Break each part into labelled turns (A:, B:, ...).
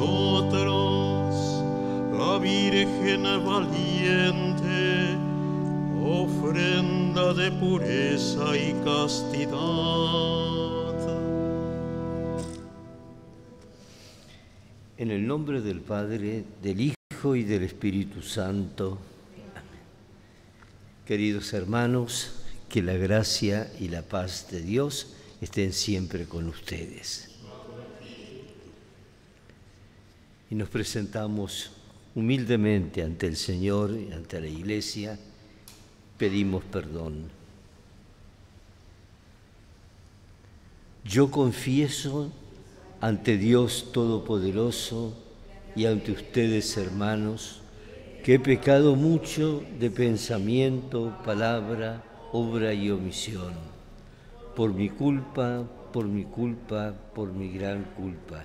A: nosotros, la Virgen valiente, ofrenda de pureza y castidad.
B: En el nombre del Padre, del Hijo y del Espíritu Santo. Queridos hermanos, que la gracia y la paz de Dios estén siempre con ustedes. Y nos presentamos humildemente ante el Señor y ante la Iglesia, pedimos perdón. Yo confieso ante Dios Todopoderoso y ante ustedes, hermanos, que he pecado mucho de pensamiento, palabra, obra y omisión, por mi culpa, por mi culpa, por mi gran culpa.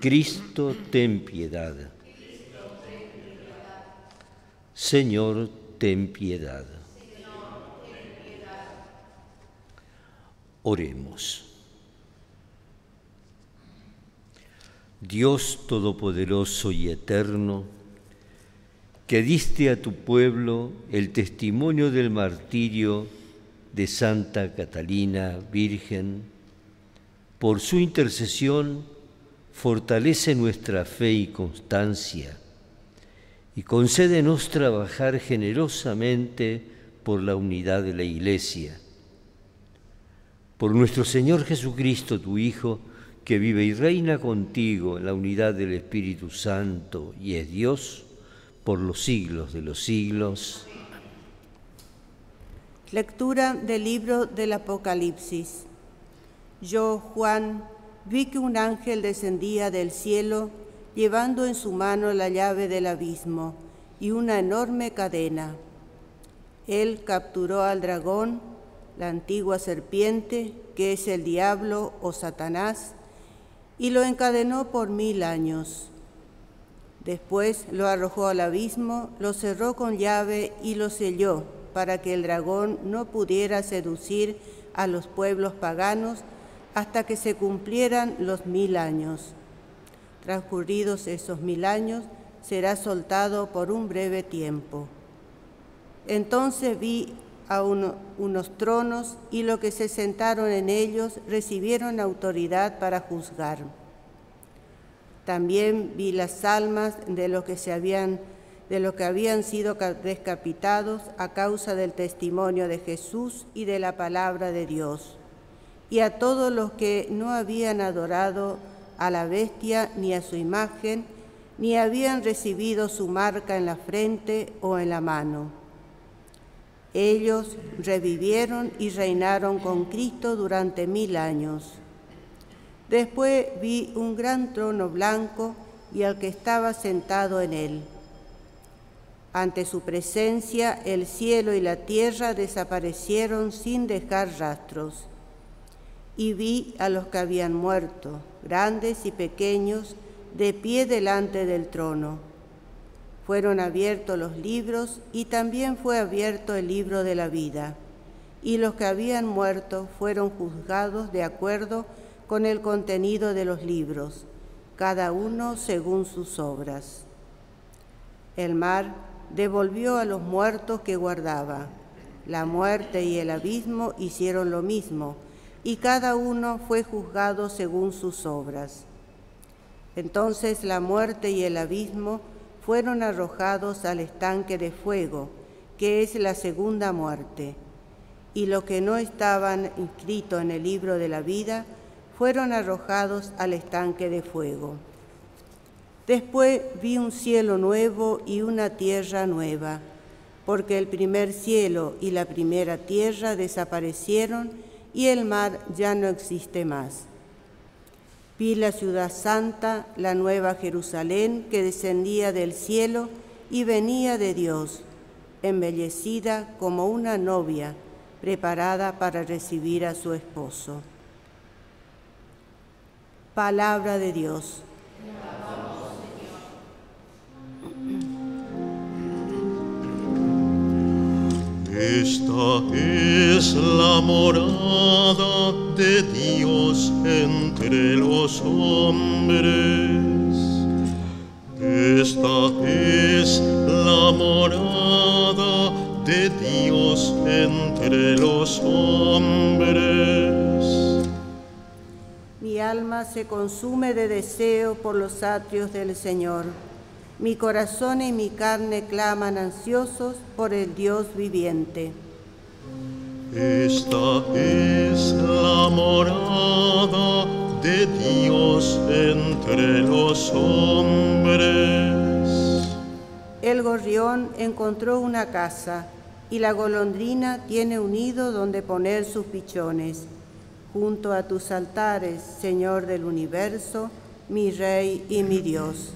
B: Cristo, ten piedad. Señor, ten piedad. Oremos. Dios Todopoderoso y Eterno, que diste a tu pueblo el testimonio del martirio de Santa Catalina Virgen, por su intercesión fortalece nuestra fe y constancia y concédenos trabajar generosamente por la unidad de la Iglesia. Por nuestro Señor Jesucristo, tu Hijo, que vive y reina contigo en la unidad del Espíritu Santo y es Dios por los siglos de los siglos.
C: Lectura del libro del Apocalipsis. Yo, Juan, vi que un ángel descendía del cielo llevando en su mano la llave del abismo y una enorme cadena. Él capturó al dragón, la antigua serpiente, que es el diablo o Satanás, y lo encadenó por mil años. Después lo arrojó al abismo, lo cerró con llave y lo selló para que el dragón no pudiera seducir a los pueblos paganos hasta que se cumplieran los mil años. Transcurridos esos mil años, será soltado por un breve tiempo. Entonces vi a unos tronos y los que se sentaron en ellos recibieron autoridad para juzgar. También vi las almas de los que se habían de los que habían sido descapitados a causa del testimonio de Jesús y de la palabra de Dios, y a todos los que no habían adorado a la bestia ni a su imagen, ni habían recibido su marca en la frente o en la mano. Ellos revivieron y reinaron con Cristo durante mil años. Después vi un gran trono blanco y al que estaba sentado en él ante su presencia el cielo y la tierra desaparecieron sin dejar rastros. Y vi a los que habían muerto, grandes y pequeños, de pie delante del trono. Fueron abiertos los libros y también fue abierto el libro de la vida. Y los que habían muerto fueron juzgados de acuerdo con el contenido de los libros, cada uno según sus obras. El mar devolvió a los muertos que guardaba. La muerte y el abismo hicieron lo mismo, y cada uno fue juzgado según sus obras. Entonces la muerte y el abismo fueron arrojados al estanque de fuego, que es la segunda muerte. Y los que no estaban inscritos en el libro de la vida fueron arrojados al estanque de fuego. Después vi un cielo nuevo y una tierra nueva, porque el primer cielo y la primera tierra desaparecieron y el mar ya no existe más. Vi la ciudad santa, la nueva Jerusalén, que descendía del cielo y venía de Dios, embellecida como una novia, preparada para recibir a su esposo. Palabra de Dios.
A: Esta es la morada de Dios entre los hombres. Esta es la morada de Dios entre los hombres.
C: Mi alma se consume de deseo por los atrios del Señor. Mi corazón y mi carne claman ansiosos por el Dios viviente.
A: Esta es la morada de Dios entre los hombres.
C: El gorrión encontró una casa y la golondrina tiene un nido donde poner sus pichones. Junto a tus altares, Señor del universo, mi Rey y mi Dios.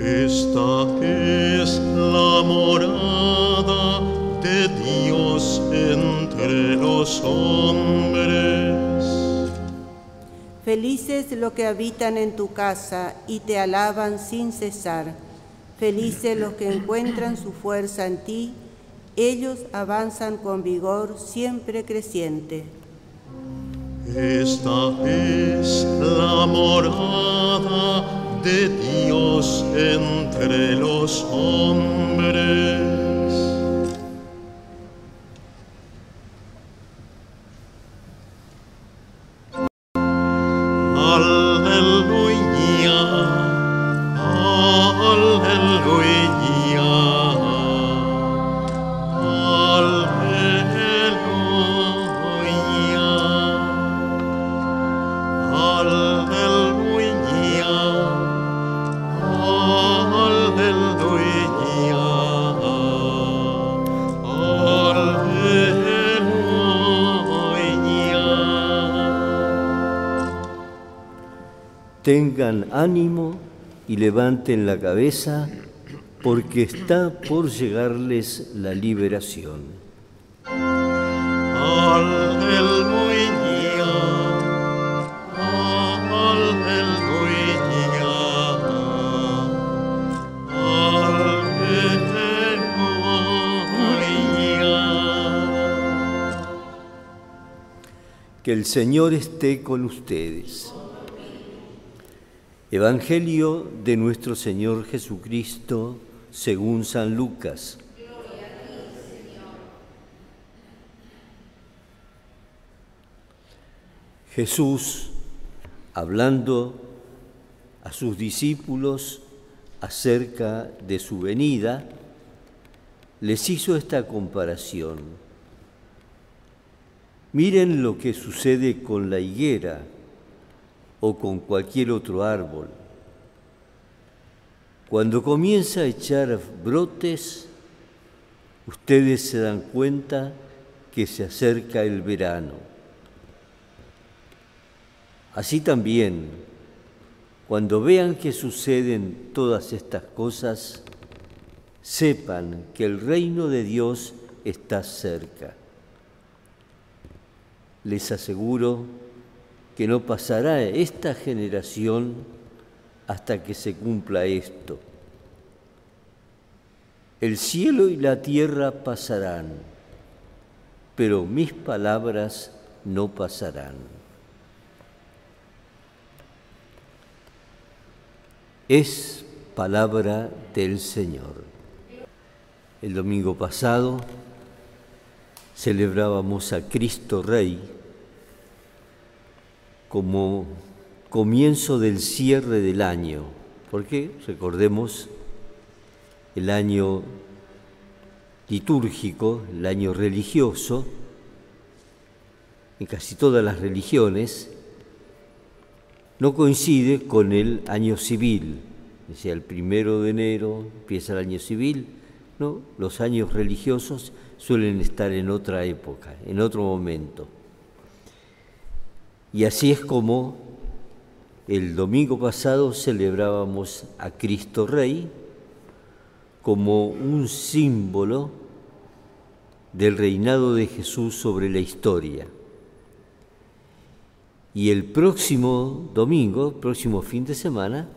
A: Esta es la morada de Dios entre los hombres.
C: Felices los que habitan en tu casa y te alaban sin cesar. Felices los que encuentran su fuerza en ti. Ellos avanzan con vigor siempre creciente.
A: Esta es la morada de Dios entre los hombres.
B: Tengan ánimo y levanten la cabeza, porque está por llegarles la liberación. Que el Señor esté con ustedes. Evangelio de nuestro Señor Jesucristo según San Lucas. Jesús, hablando a sus discípulos acerca de su venida, les hizo esta comparación. Miren lo que sucede con la higuera o con cualquier otro árbol. Cuando comienza a echar brotes, ustedes se dan cuenta que se acerca el verano. Así también, cuando vean que suceden todas estas cosas, sepan que el reino de Dios está cerca. Les aseguro que no pasará esta generación hasta que se cumpla esto. El cielo y la tierra pasarán, pero mis palabras no pasarán. Es palabra del Señor. El domingo pasado celebrábamos a Cristo Rey como comienzo del cierre del año, porque recordemos el año litúrgico, el año religioso, en casi todas las religiones, no coincide con el año civil, o sea, el primero de enero empieza el año civil, no, los años religiosos suelen estar en otra época, en otro momento. Y así es como el domingo pasado celebrábamos a Cristo Rey como un símbolo del reinado de Jesús sobre la historia. Y el próximo domingo, próximo fin de semana,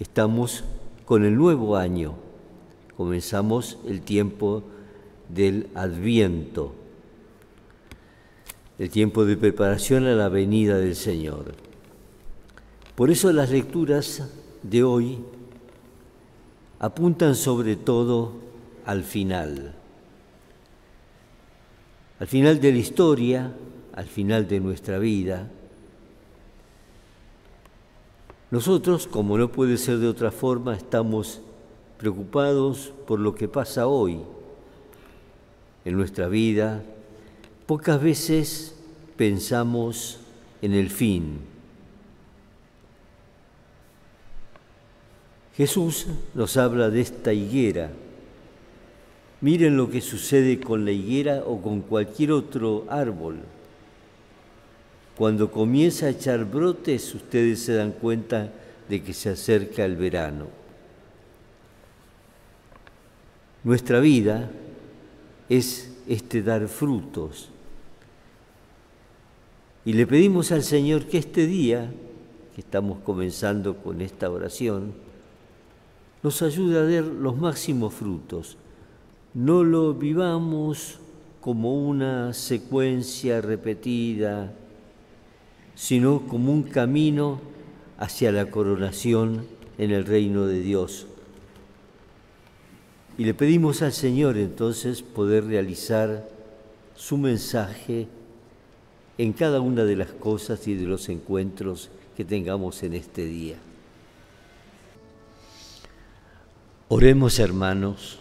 B: estamos con el nuevo año. Comenzamos el tiempo del Adviento, el tiempo de preparación a la venida del Señor. Por eso las lecturas de hoy apuntan sobre todo al final, al final de la historia, al final de nuestra vida. Nosotros, como no puede ser de otra forma, estamos preocupados por lo que pasa hoy en nuestra vida. Pocas veces pensamos en el fin Jesús nos habla de esta higuera. Miren lo que sucede con la higuera o con cualquier otro árbol. Cuando comienza a echar brotes, ustedes se dan cuenta de que se acerca el verano. Nuestra vida es este dar frutos. Y le pedimos al Señor que este día, que estamos comenzando con esta oración, nos ayude a dar los máximos frutos. No lo vivamos como una secuencia repetida, sino como un camino hacia la coronación en el reino de Dios. Y le pedimos al Señor entonces poder realizar su mensaje en cada una de las cosas y de los encuentros que tengamos en este día. Oremos hermanos,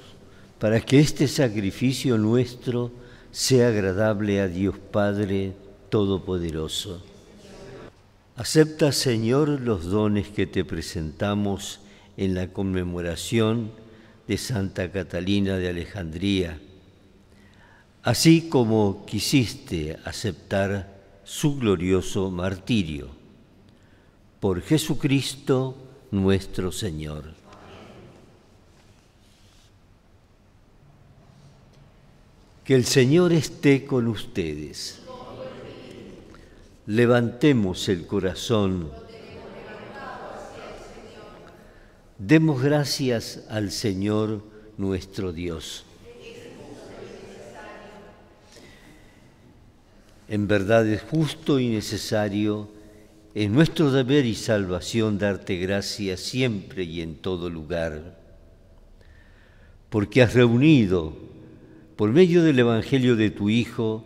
B: para que este sacrificio nuestro sea agradable a Dios Padre Todopoderoso. Acepta, Señor, los dones que te presentamos en la conmemoración de Santa Catalina de Alejandría, así como quisiste aceptar su glorioso martirio. Por Jesucristo nuestro Señor. Que el Señor esté con ustedes. Levantemos el corazón. Demos gracias al Señor nuestro Dios. En verdad es justo y necesario, en nuestro deber y salvación, darte gracias siempre y en todo lugar, porque has reunido por medio del Evangelio de tu Hijo,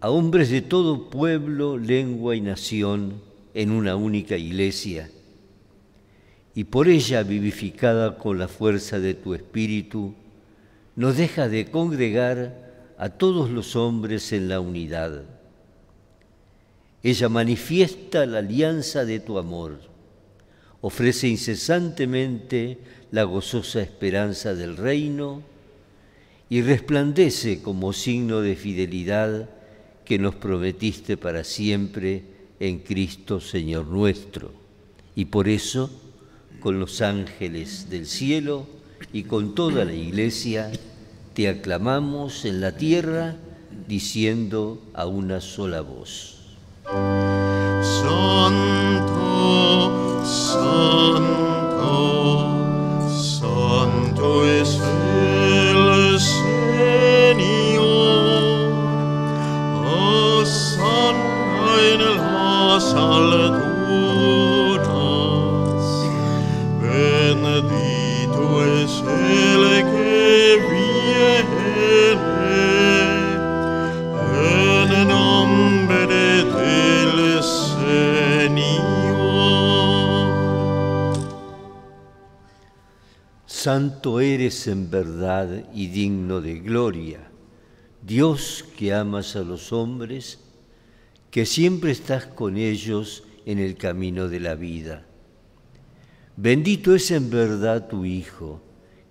B: a hombres de todo pueblo, lengua y nación en una única iglesia, y por ella vivificada con la fuerza de tu Espíritu, nos deja de congregar a todos los hombres en la unidad. Ella manifiesta la alianza de tu amor, ofrece incesantemente la gozosa esperanza del reino, y resplandece como signo de fidelidad que nos prometiste para siempre en Cristo Señor nuestro. Y por eso, con los ángeles del cielo y con toda la iglesia, te aclamamos en la tierra diciendo a una sola voz.
A: Santo, santo, Santo
B: eres en verdad y digno de gloria, Dios que amas a los hombres, que siempre estás con ellos en el camino de la vida. Bendito es en verdad tu Hijo,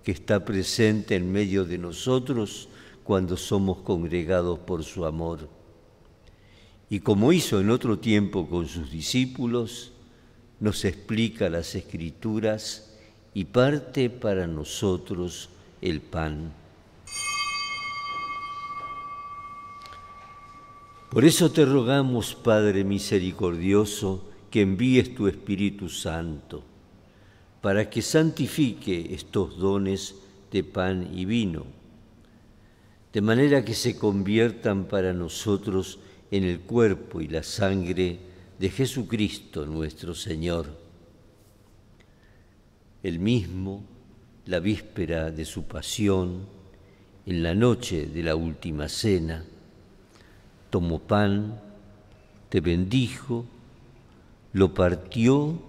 B: que está presente en medio de nosotros cuando somos congregados por su amor. Y como hizo en otro tiempo con sus discípulos, nos explica las escrituras y parte para nosotros el pan. Por eso te rogamos, Padre misericordioso, que envíes tu Espíritu Santo, para que santifique estos dones de pan y vino, de manera que se conviertan para nosotros en el cuerpo y la sangre de Jesucristo nuestro Señor. El mismo, la víspera de su pasión, en la noche de la última cena, tomó pan, te bendijo, lo partió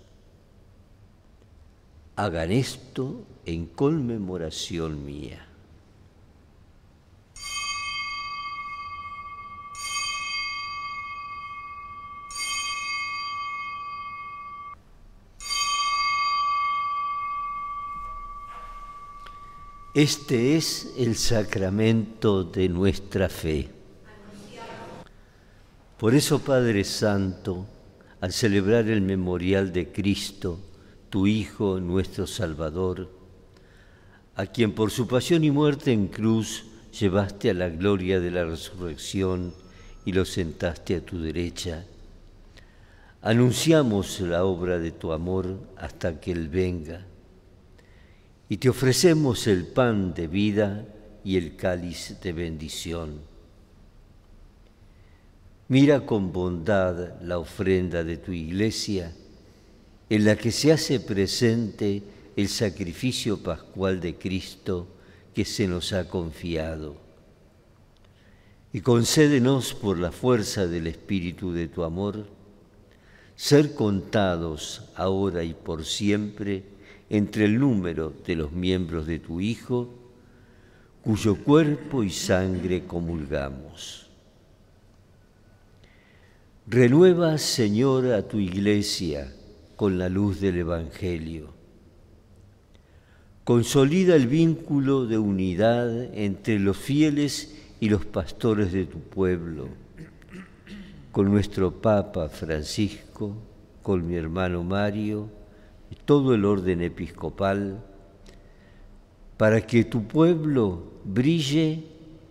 B: Hagan esto en conmemoración mía. Este es el sacramento de nuestra fe. Por eso, Padre Santo, al celebrar el memorial de Cristo, tu Hijo, nuestro Salvador, a quien por su pasión y muerte en cruz llevaste a la gloria de la resurrección y lo sentaste a tu derecha, anunciamos la obra de tu amor hasta que Él venga y te ofrecemos el pan de vida y el cáliz de bendición. Mira con bondad la ofrenda de tu iglesia, en la que se hace presente el sacrificio pascual de Cristo que se nos ha confiado. Y concédenos por la fuerza del Espíritu de tu amor, ser contados ahora y por siempre entre el número de los miembros de tu Hijo, cuyo cuerpo y sangre comulgamos. Renueva, Señor, a tu iglesia con la luz del Evangelio. Consolida el vínculo de unidad entre los fieles y los pastores de tu pueblo, con nuestro Papa Francisco, con mi hermano Mario, todo el orden episcopal, para que tu pueblo brille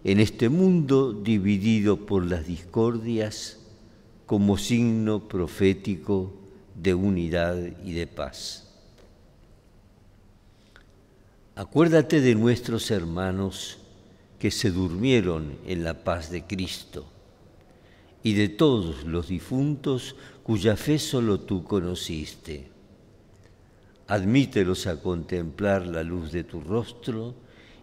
B: en este mundo dividido por las discordias como signo profético de unidad y de paz. Acuérdate de nuestros hermanos que se durmieron en la paz de Cristo y de todos los difuntos cuya fe solo tú conociste admítelos a contemplar la luz de tu rostro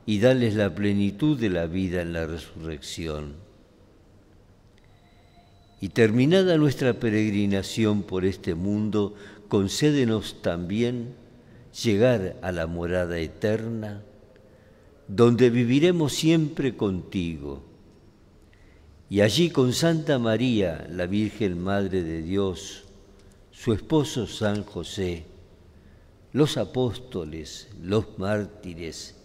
B: y dales la plenitud de la vida en la resurrección. Y terminada nuestra peregrinación por este mundo, concédenos también llegar a la morada eterna, donde viviremos siempre contigo. Y allí con Santa María, la Virgen Madre de Dios, su esposo San José, los apóstoles, los mártires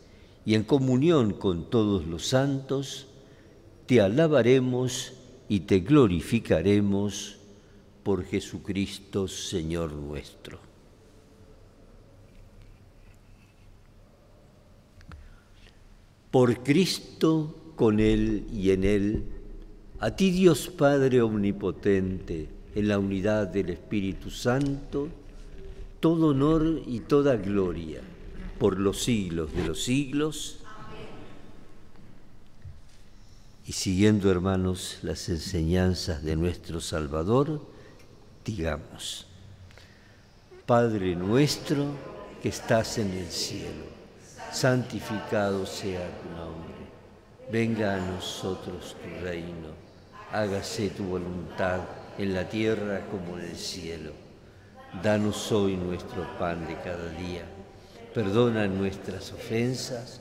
B: y en comunión con todos los santos, te alabaremos y te glorificaremos por Jesucristo, Señor nuestro. Por Cristo, con Él y en Él, a ti Dios Padre Omnipotente, en la unidad del Espíritu Santo, todo honor y toda gloria, por los siglos de los siglos. Siguiendo, hermanos, las enseñanzas de nuestro Salvador, digamos, Padre nuestro que estás en el cielo, santificado sea tu nombre, venga a nosotros tu reino, hágase tu voluntad en la tierra como en el cielo. Danos hoy nuestro pan de cada día, perdona nuestras ofensas,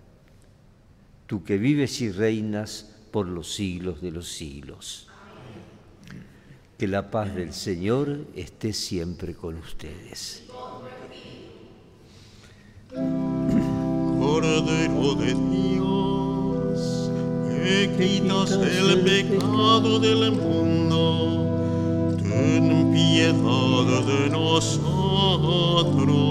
B: Tú que vives y reinas por los siglos de los siglos. Que la paz del Señor esté siempre con ustedes.
A: Cordero de Dios, que quitas el pecado del mundo, ten piedad de nosotros.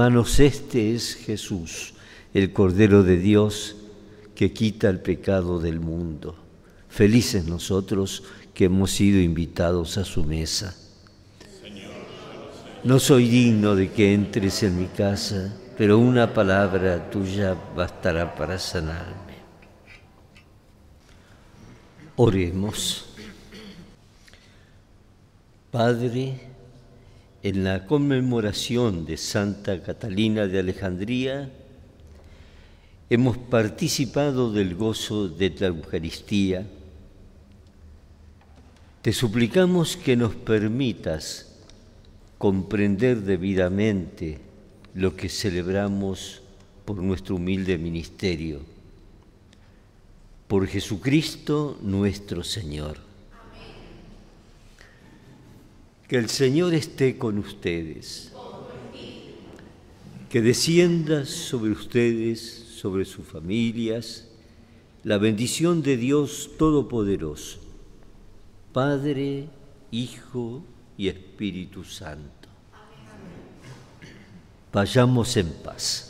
B: Hermanos, este es Jesús, el Cordero de Dios que quita el pecado del mundo. Felices nosotros que hemos sido invitados a su mesa. No soy digno de que entres en mi casa, pero una palabra tuya bastará para sanarme. Oremos. Padre, en la conmemoración de Santa Catalina de Alejandría, hemos participado del gozo de la Eucaristía. Te suplicamos que nos permitas comprender debidamente lo que celebramos por nuestro humilde ministerio. Por Jesucristo nuestro Señor. Que el Señor esté con ustedes. Que descienda sobre ustedes, sobre sus familias, la bendición de Dios Todopoderoso, Padre, Hijo y Espíritu Santo. Vayamos en paz.